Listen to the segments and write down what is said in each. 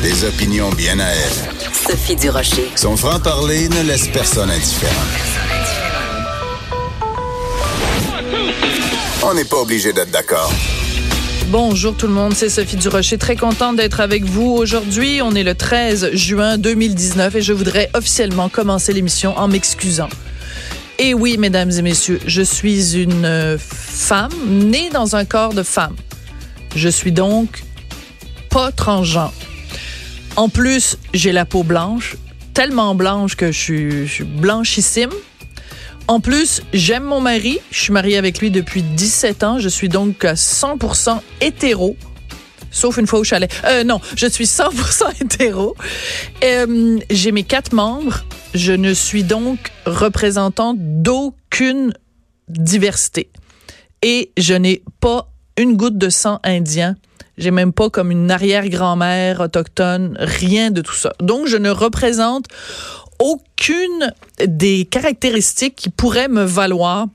Des opinions bien à elle. Sophie Durocher. Son franc-parler ne laisse personne indifférent. On n'est pas obligé d'être d'accord. Bonjour tout le monde, c'est Sophie Durocher. Très contente d'être avec vous aujourd'hui. On est le 13 juin 2019 et je voudrais officiellement commencer l'émission en m'excusant. Et oui, mesdames et messieurs, je suis une femme née dans un corps de femme. Je suis donc pas transgenre. En plus, j'ai la peau blanche, tellement blanche que je suis, blanchissime. En plus, j'aime mon mari. Je suis mariée avec lui depuis 17 ans. Je suis donc 100% hétéro. Sauf une fois au chalet. Euh, non, je suis 100% hétéro. Euh, j'ai mes quatre membres. Je ne suis donc représentant d'aucune diversité. Et je n'ai pas une goutte de sang indien. J'ai même pas comme une arrière-grand-mère autochtone, rien de tout ça. Donc, je ne représente aucune des caractéristiques qui pourraient me valoir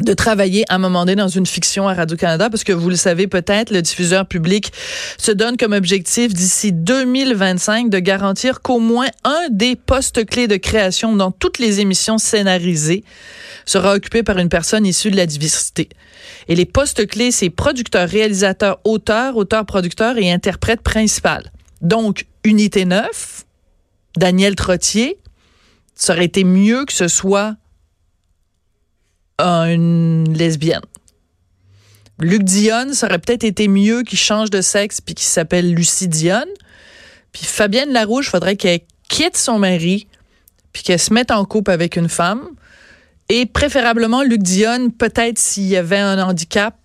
de travailler à un moment donné dans une fiction à Radio-Canada, parce que vous le savez peut-être, le diffuseur public se donne comme objectif d'ici 2025 de garantir qu'au moins un des postes clés de création dans toutes les émissions scénarisées sera occupé par une personne issue de la diversité. Et les postes clés, c'est producteur, réalisateur, auteur, auteur-producteur et interprète principal. Donc, Unité 9, Daniel Trottier, ça aurait été mieux que ce soit une lesbienne. Luc Dionne, ça aurait peut-être été mieux qu'il change de sexe puis qu'il s'appelle Lucie Dionne. Puis Fabienne Larouche, faudrait qu'elle quitte son mari puis qu'elle se mette en couple avec une femme. Et préférablement, Luc Dionne, peut-être s'il y avait un handicap,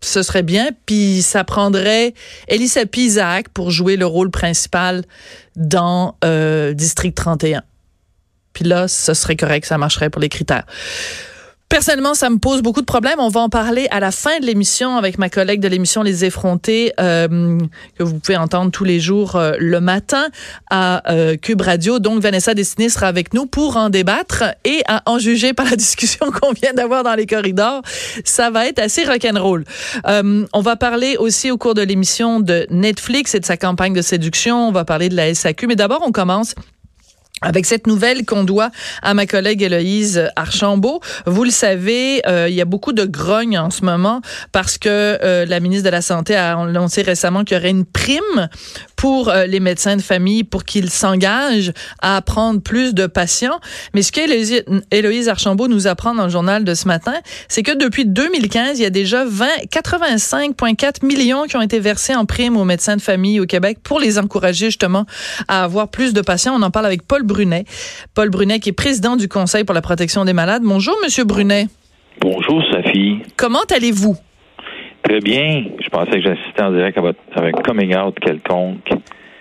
ce serait bien. Puis ça prendrait Elisa Isaac pour jouer le rôle principal dans euh, District 31. Puis là, ce serait correct, ça marcherait pour les critères. Personnellement, ça me pose beaucoup de problèmes. On va en parler à la fin de l'émission avec ma collègue de l'émission Les Effrontés, euh, que vous pouvez entendre tous les jours euh, le matin à euh, Cube Radio. Donc, Vanessa Destiné sera avec nous pour en débattre et à en juger par la discussion qu'on vient d'avoir dans les corridors. Ça va être assez rock'n'roll. Euh, on va parler aussi au cours de l'émission de Netflix et de sa campagne de séduction. On va parler de la SAQ. Mais d'abord, on commence avec cette nouvelle qu'on doit à ma collègue Héloïse Archambault, vous le savez, euh, il y a beaucoup de grogne en ce moment parce que euh, la ministre de la Santé a annoncé récemment qu'il y aurait une prime pour euh, les médecins de famille pour qu'ils s'engagent à prendre plus de patients. Mais ce qu'Héloïse Archambault nous apprend dans le journal de ce matin, c'est que depuis 2015, il y a déjà 20, 85,4 millions qui ont été versés en prime aux médecins de famille au Québec pour les encourager justement à avoir plus de patients. On en parle avec Paul Brunet. Paul Brunet, qui est président du Conseil pour la protection des malades. Bonjour, Monsieur Brunet. Bonjour, Sophie. Comment allez-vous? Très bien. Je pensais que j'assistais en direct à votre, avec coming out quelconque.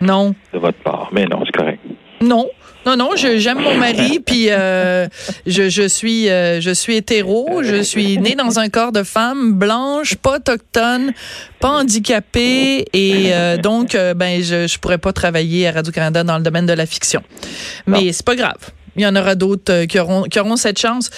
Non. De votre part. Mais non, c'est correct. Non. Non, non, j'aime mon mari, puis euh, je, je, suis euh, je suis hétéro, je suis née dans un corps de femme blanche, pas autochtone, pas handicapée, et euh, donc ben je je pourrais pas travailler à Radio Canada dans le domaine de la fiction. Mais c'est pas grave. Il y en aura d'autres qui auront qui auront cette chance.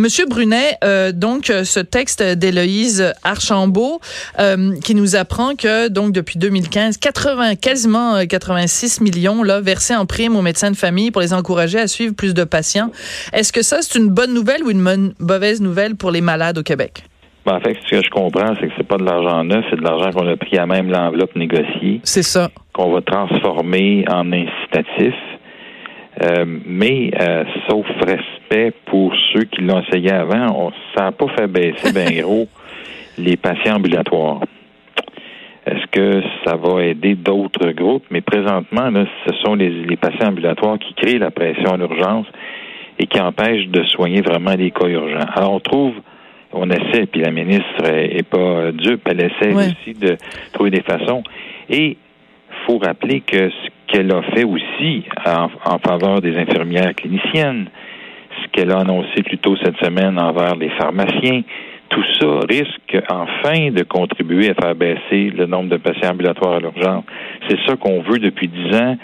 Monsieur Brunet, euh, donc euh, ce texte d'Héloïse Archambault euh, qui nous apprend que donc depuis 2015, 80, quasiment 86 millions là versés en prime aux médecins de famille pour les encourager à suivre plus de patients. Est-ce que ça c'est une bonne nouvelle ou une mauvaise nouvelle pour les malades au Québec? Ben, en fait, ce que je comprends, c'est que c'est pas de l'argent neuf, c'est de l'argent qu'on a pris à même l'enveloppe négociée. C'est ça. Qu'on va transformer en incitatif. Euh, mais euh, sauf respect pour ceux qui l'ont essayé avant, on, ça n'a pas fait baisser bien gros les patients ambulatoires. Est-ce que ça va aider d'autres groupes? Mais présentement, là, ce sont les, les patients ambulatoires qui créent la pression à l'urgence et qui empêchent de soigner vraiment les cas urgents. Alors, on trouve, on essaie, puis la ministre est pas dupe, elle essaie aussi de trouver des façons. Et faut rappeler que ce qu'elle a fait aussi en, faveur des infirmières cliniciennes, ce qu'elle a annoncé plus tôt cette semaine envers les pharmaciens, tout ça risque enfin de contribuer à faire baisser le nombre de patients ambulatoires à l'urgence. C'est ça qu'on veut depuis dix ans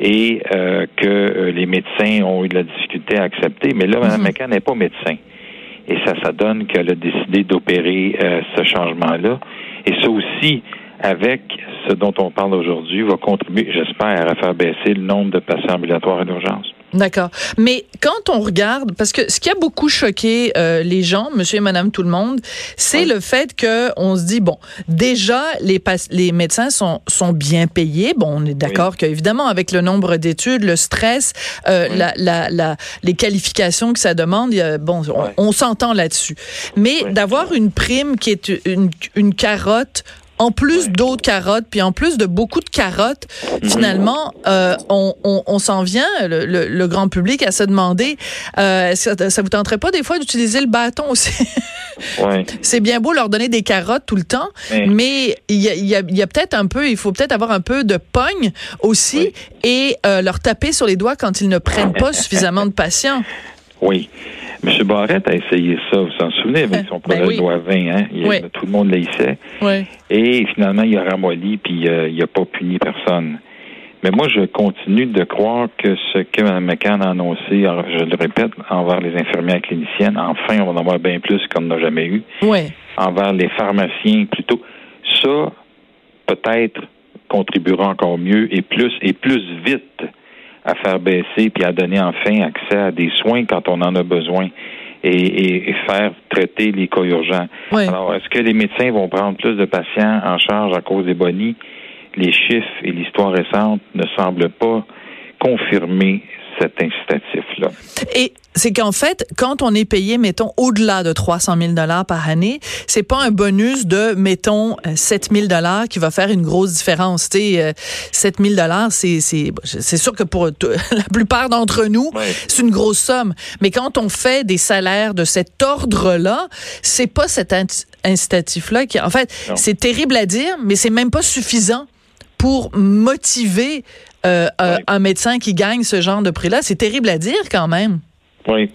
et euh, que euh, les médecins ont eu de la difficulté à accepter. Mais là, Mme. McCann n'est pas médecin. Et ça, ça donne qu'elle a décidé d'opérer euh, ce changement-là. Et ça aussi, avec ce dont on parle aujourd'hui, va contribuer, j'espère, à faire baisser le nombre de patients ambulatoires à l'urgence. D'accord. Mais quand on regarde, parce que ce qui a beaucoup choqué euh, les gens, monsieur et madame tout le monde, c'est le fait que on se dit, bon, déjà, les, les médecins sont, sont bien payés. Bon, on est d'accord qu'évidemment, avec le nombre d'études, le stress, euh, la, la, la, les qualifications que ça demande, bon, on, s'entend là-dessus. Mais d'avoir une prime qui est une, une carotte en plus d'autres carottes, puis en plus de beaucoup de carottes, finalement, euh, on, on, on s'en vient, le, le, grand public, à se demander, euh, ça, ça vous tenterait pas des fois d'utiliser le bâton aussi? ouais. C'est bien beau leur donner des carottes tout le temps, mais il y a, y a, y a peut-être un peu, il faut peut-être avoir un peu de pogne aussi et euh, leur taper sur les doigts quand ils ne prennent pas suffisamment de patients. Oui. M. Barrette a essayé ça, vous vous en souvenez, avec son ben projet de loi 20, hein? Tout le monde l'haïssait. Oui. Et finalement, il a ramolli, puis euh, il n'a pas puni personne. Mais moi, je continue de croire que ce que Mme McCann a annoncé, je le répète, envers les infirmières cliniciennes, enfin, on va en avoir bien plus qu'on n'a jamais eu. Oui. Envers les pharmaciens, plutôt. Ça, peut-être, contribuera encore mieux et plus, et plus vite à faire baisser puis à donner enfin accès à des soins quand on en a besoin. Et, faire traiter les cas urgents. Alors, est-ce que les médecins vont prendre plus de patients en charge à cause des bonnies? Les chiffres et l'histoire récente ne semblent pas confirmer cet incitatif-là. Et c'est qu'en fait, quand on est payé, mettons, au-delà de 300 000 dollars par année, c'est pas un bonus de, mettons, 7 000 dollars qui va faire une grosse différence. Tu sais, 7 000 dollars, c'est c'est sûr que pour la plupart d'entre nous, c'est une grosse somme. Mais quand on fait des salaires de cet ordre-là, c'est pas cet incitatif-là qui, en fait, c'est terrible à dire, mais c'est même pas suffisant pour motiver euh, un médecin qui gagne ce genre de prix-là. C'est terrible à dire quand même. Oui.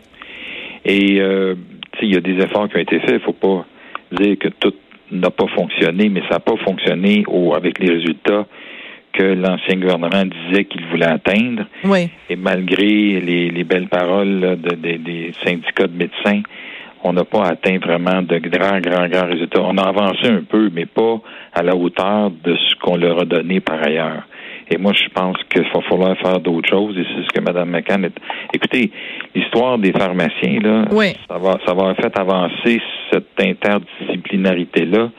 Et euh, il y a des efforts qui ont été faits. Il ne faut pas dire que tout n'a pas fonctionné, mais ça n'a pas fonctionné au, avec les résultats que l'ancien gouvernement disait qu'il voulait atteindre. Oui. Et malgré les, belles paroles des syndicats de médecins, on n'a pas atteint vraiment de grands, grands, grands résultats. On a avancé un peu, mais pas à la hauteur de ce qu'on leur a donné par ailleurs. Et moi, je pense qu'il va falloir faire d'autres choses. Et c'est ce que Mme McCann est. Écoutez, l'histoire des pharmaciens, là, ça va, ça va faire avancer cette interdisciplinarité-là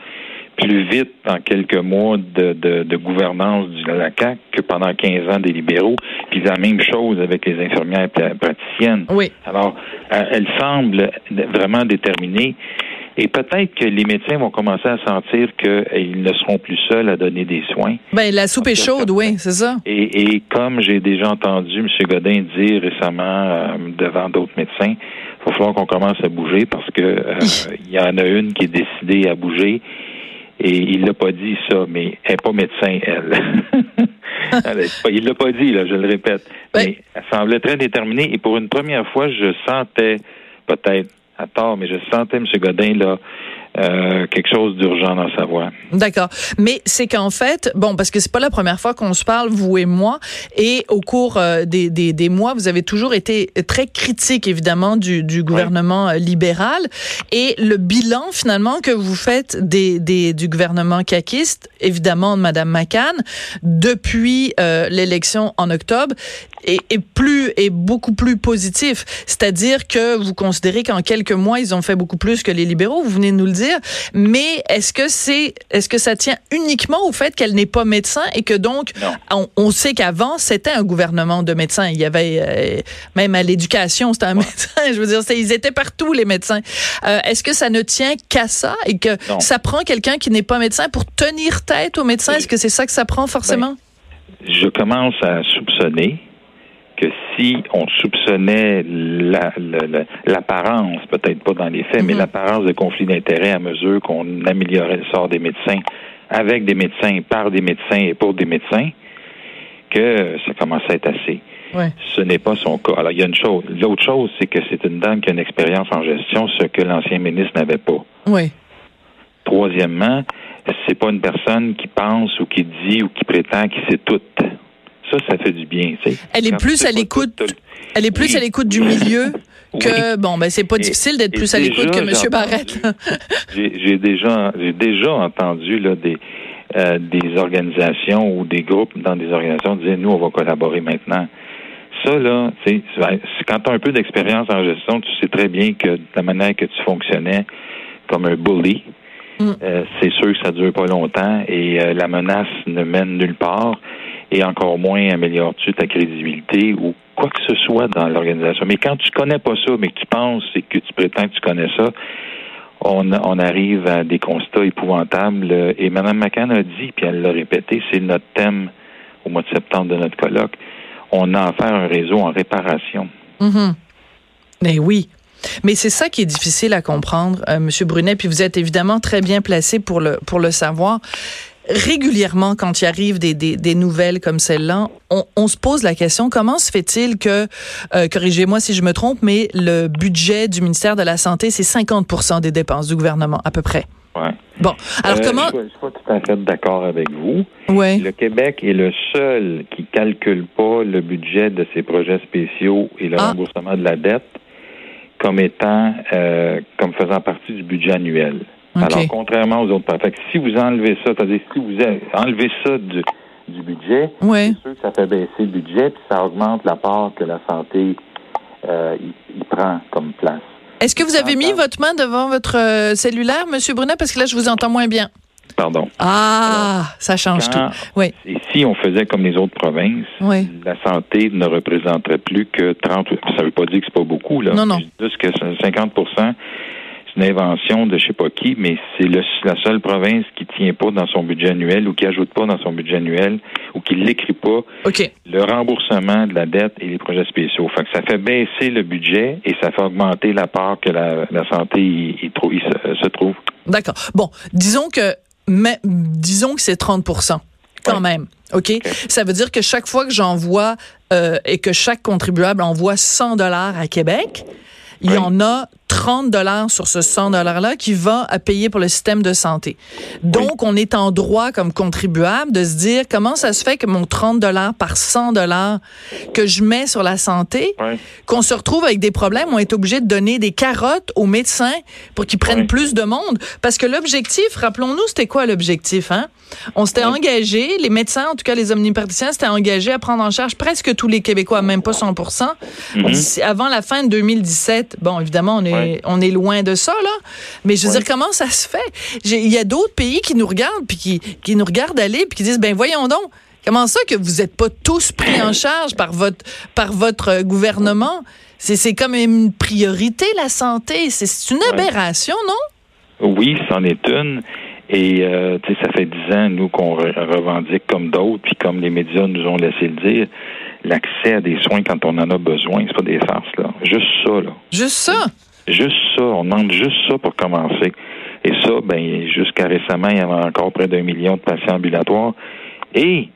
plus vite en quelques mois de, de, gouvernance de la CAC que pendant 15 ans des libéraux. Puis la même chose avec les infirmières praticiennes. Oui. Alors, euh, elle semble vraiment déterminée. Et peut-être que les médecins vont commencer à sentir qu'ils ne seront plus seuls à donner des soins. Ben la soupe est chaude, oui, c'est ça. Et, comme j'ai déjà entendu M. Godin dire récemment euh, devant d'autres médecins, il va falloir qu'on commence à bouger parce que euh, il y en a une qui est décidée à bouger. Et il l'a pas dit ça, mais elle n'est pas médecin, elle. il l'a pas dit, là, je le répète. Mais elle semblait très déterminée. Et pour une première fois, je sentais peut-être à tort, mais je sentais M. Godin là euh, quelque chose d'urgent dans sa voix. D'accord. Mais c'est qu'en fait, bon, parce que c'est pas la première fois qu'on se parle, vous et moi, et au cours euh, des, des, des, mois, vous avez toujours été très critique, évidemment, du, du gouvernement euh, libéral. Et le bilan, finalement, que vous faites des, des, du gouvernement caquiste, évidemment, de Mme McCann, depuis l'élection en octobre, est, est, plus, est beaucoup plus positif. C'est-à-dire que vous considérez qu'en quelques mois, ils ont fait beaucoup plus que les libéraux. Vous venez de nous le dire mais est-ce que c'est, est-ce que ça tient uniquement au fait qu'elle n'est pas médecin et que donc, on, sait qu'avant, c'était un gouvernement de médecins. Il y avait, euh, même à l'éducation, c'était un médecin. Je veux dire, ils étaient partout, les médecins. Euh, est-ce que ça ne tient qu'à ça et que ça prend quelqu'un qui n'est pas médecin pour tenir tête aux médecins? Est-ce que c'est ça que ça prend forcément? Ben, je commence à soupçonner que si on soupçonnait l'apparence, peut-être pas dans les faits, mais mhm. l'apparence de conflit d'intérêts à mesure qu'on améliorait le sort des médecins avec des médecins, par des médecins et pour des médecins, que ça commence à être assez. Ce n'est pas son cas. Alors, il y a une chose. L'autre chose, c'est que c'est une dame qui a une expérience en gestion, ce que l'ancien ministre n'avait pas. Oui. Troisièmement, c'est pas une personne qui pense ou qui dit ou qui prétend qu'il sait tout. Ça, ça fait du bien. Elle est plus à l'écoute. Elle est plus à l'écoute du milieu que, bon, ben, c'est pas difficile d'être plus à l'écoute que M. Barrette. J'ai déjà, j'ai déjà entendu là, des, euh, des organisations ou des groupes dans des organisations dire nous, on va collaborer maintenant. Ça, là, c'est quand tu as un peu d'expérience en gestion, tu sais très bien que la manière que tu fonctionnais comme un bully, mm. euh, c'est sûr que ça dure pas longtemps et euh, la menace ne mène nulle part et encore moins améliore-tu ta crédibilité ou quoi que ce soit dans l'organisation. Mais quand tu connais pas ça, mais que tu penses et que tu prétends que tu connais ça, on, arrive à des constats épouvantables. Et Mme McCann a dit, puis elle l'a répété, c'est notre thème au mois de septembre de notre colloque. On a affaire à un réseau en réparation. Mm-hmm. Mais oui. Mais c'est ça qui est difficile à comprendre, euh, Monsieur Brunet. Puis vous êtes évidemment très bien placé pour le pour le savoir régulièrement, quand il arrive des, des, des nouvelles comme celle-là, on, on, se pose la question comment se fait-il que, euh, corrigez-moi si je me trompe, mais le budget du ministère de la Santé, c'est 50% des dépenses du gouvernement, à peu près? Ouais. Bon, alors euh, comment... Je ne suis pas tout à fait d'accord avec vous. Ouais. Le Québec est le seul qui calcule pas le budget de ses projets spéciaux et le Ah. remboursement de la dette comme étant, euh, comme faisant partie du budget annuel. Alors, contrairement aux autres fait que si vous enlevez ça, c'est-à-dire si vous enlevez ça du, du budget, Ouais. c'est sûr que ça fait baisser le budget, puis ça augmente la part que la santé euh, il prend comme place. Est-ce que vous avez mis votre main devant votre euh, cellulaire, Monsieur Brunet, parce que là, je vous entends moins bien. Pardon. Ah, ça change Quand- tout. Oui, Et si on faisait comme les autres provinces, oui. la santé ne représenterait plus que 30 ça veut pas dire que c'est pas beaucoup là. Non, non. Juste que 50 c'est une invention de je sais pas qui, mais c'est la seule province qui tient pas dans son budget annuel ou qui ajoute pas dans son budget annuel ou qui l'écrit pas le remboursement de la dette et les projets spéciaux. Fait que ça fait baisser le budget et ça fait augmenter la part que la, la santé y- y trou- y se, se trouve. D'accord. Bon, disons que, mais, disons que c'est 30% quand Ouais. même. OK? Ça veut dire que chaque fois que j'envoie euh, et que chaque contribuable envoie 100 dollars à Québec, il y Oui. en a 30 dollars sur ce 100 dollars-là qui va à payer pour le système de santé. Donc, on est en droit comme contribuable de se dire comment ça se fait que mon 30 dollars par 100 dollars que je mets sur la santé, qu'on se retrouve avec des problèmes, on est obligé de donner des carottes aux médecins pour qu'ils prennent plus de monde. Parce que l'objectif, rappelons-nous, c'était quoi l'objectif? Hein? On s'était engagé, les médecins, en tout cas les omnipraticiens, s'étaient engagés à prendre en charge presque tous les Québécois, même pas 100 Mhm. D'ici- Avant la fin de 2017, bon, évidemment, on est, Ouais. on est loin de ça, là. Mais je veux Ouais. dire, comment ça se fait? Il y a d'autres pays qui nous regardent, puis qui, qui nous regardent aller, puis qui disent, ben voyons donc, comment ça que vous n'êtes pas tous pris en charge par votre, par votre euh, gouvernement? C'est c'est comme une priorité, la santé. C'est- une aberration, non? Oui, c'en est une. Et euh, tu sais, ça fait dix ans, nous, qu'on re- revendique comme d'autres, puis comme les médias nous ont laissé le dire, l'accès à des soins quand on en a besoin, c'est pas des farces, là. Juste ça, là. Juste ça? Juste ça. On demande juste ça pour commencer. Et ça, ben, jusqu'à récemment, il y avait encore près d'un million de patients ambulatoires. Et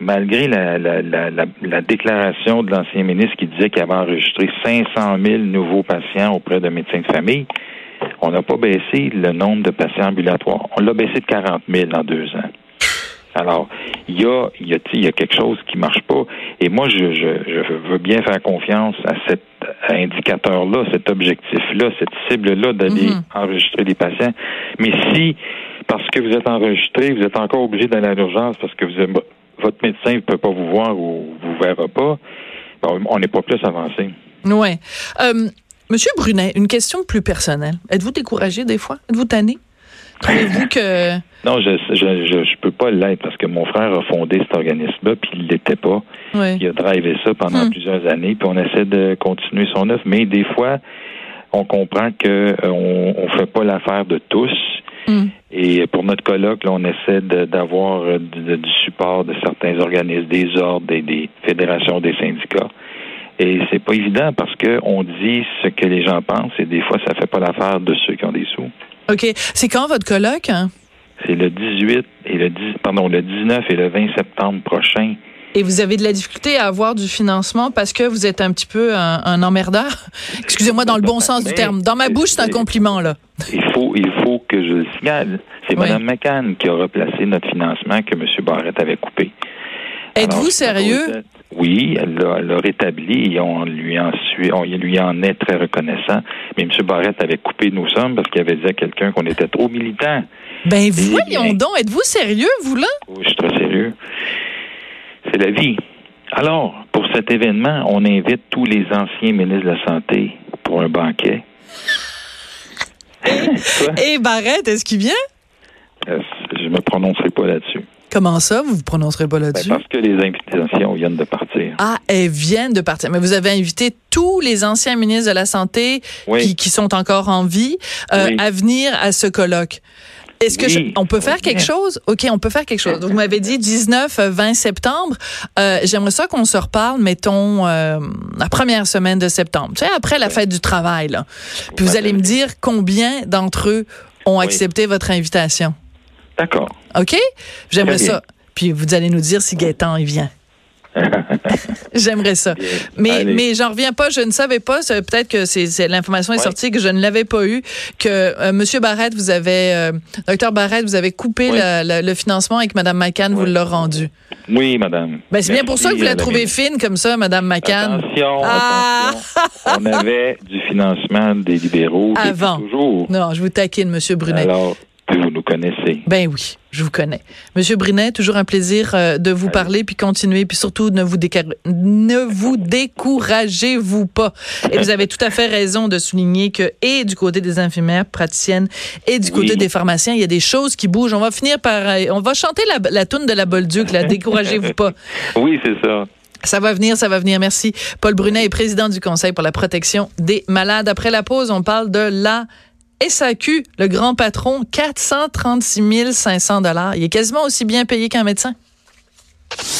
malgré la, la, la, la, la déclaration de l'ancien ministre qui disait qu'il avait enregistré 500 000 nouveaux patients auprès de médecins de famille, on n'a pas baissé le nombre de patients ambulatoires. On l'a baissé de 40 000 en deux ans. Alors, il y a, il y a, y a quelque chose qui marche pas. Et moi, je, je, je veux bien faire confiance à cet indicateur-là, cet objectif-là, cette cible-là d'aller Mhm. enregistrer des patients. Mais si, parce que vous êtes enregistré, vous êtes encore obligé d'aller à l'urgence parce que vous êtes- votre médecin ne peut pas vous voir ou vous verra pas, ben, on n'est pas plus avancé. Ouais. Euh, Monsieur Brunet, une question plus personnelle. Êtes-vous découragé des fois? Êtes-vous tanné? Trouvez-vous que... Non, je je, je, je peux pas l'être parce que mon frère a fondé cet organisme-là, puis il l'était pas. Il a drivé ça pendant Hmm. plusieurs années, puis on essaie de continuer son œuvre. Mais des fois, on comprend que euh, on, on fait pas l'affaire de tous. Hmm. Et pour notre colloque, là, on essaie d'avoir euh, du, du support de certains organismes, des ordres, des, des fédérations, des syndicats. Et c'est pas évident parce que on dit ce que les gens pensent et des fois ça fait pas l'affaire de ceux qui ont des sous. OK. C'est quand votre colloque? hein? C'est le 18 et le 10, pardon, le 19 et le 20 septembre prochain. Et vous avez de la difficulté à avoir du financement parce que vous êtes un petit peu un, un emmerdeur? Excusez-moi dans le bon sens du terme. Dans ma bouche, c'est un compliment, là. Il faut, il faut que je le signale. C'est Oui. Mme McCann qui a replacé notre financement que M. Barrett avait coupé. Êtes-vous sérieux? Oui, elle l'a, rétabli et on lui en suit, on lui en est très reconnaissant. Mais M. Barrette avait coupé nos sommes parce qu'il avait dit à quelqu'un qu'on était trop militant. Ben Eh voyons donc, êtes-vous sérieux, vous là? Oui, je suis très sérieux. C'est la vie. Alors, pour cet événement, on invite tous les anciens ministres de la Santé pour un banquet. Quoi? Et Barrette, est-ce qu'il vient? Euh, Je me prononcerai pas là-dessus. Comment ça, vous vous prononcerez pas Ben, là-dessus? parce que les invitations viennent de partir. Ah, elles viennent de partir. Mais vous avez invité tous les anciens ministres de la Santé Oui. qui, qui sont encore en vie euh, Oui. à venir à ce colloque. Est-ce que Oui, je- on peut faire quelque chose? OK, on peut faire quelque chose. Donc, vous m'avez dit 19, euh, 20 septembre. Euh, J'aimerais ça qu'on se reparle, mettons, euh, la première semaine de septembre. Tu sais, après la fête du travail, là. Puis vous allez me dire combien d'entre eux ont accepté votre invitation? D'accord. OK? J'aimerais ça. Puis vous allez nous dire si Gaëtan, il vient. J'aimerais ça. Bien. Mais, Allez. mais j'en reviens pas. Je ne savais pas. Peut-être que c'est l'information est Ouais. sortie que je ne l'avais pas eu. Que euh, Monsieur Barrette, vous avez, euh, Docteur Barrette, vous avez coupé Oui. la- la- le financement avec Madame McCann. Vous l'a rendu. Oui, madame. Ben c'est bien pour ça que vous la à trouvez ministre. fine comme ça, Madame McCann. Attention, Ah! attention. On avait du financement des libéraux Avant. toujours. Non, je vous taquine, Monsieur Brunet. Alors, puis vous nous connaissez. Ben oui, je vous connais. Monsieur Brunet, toujours un plaisir euh, de vous parler puis continuer puis surtout ne vous ne vous découragez-vous pas. Et vous avez tout à fait raison de souligner que et du côté des infirmières praticiennes et du côté Oui. des pharmaciens, il y a des choses qui bougent. On va finir par euh, on va chanter la, la toune de la Bolduc, là, découragez-vous pas. Oui, c'est ça. Ça va venir, ça va venir. Merci. Paul Brunet est président du Conseil pour la protection des malades. Après la pause, on parle de la SAQ, le grand patron, 436 500 dollars. Il est quasiment aussi bien payé qu'un médecin.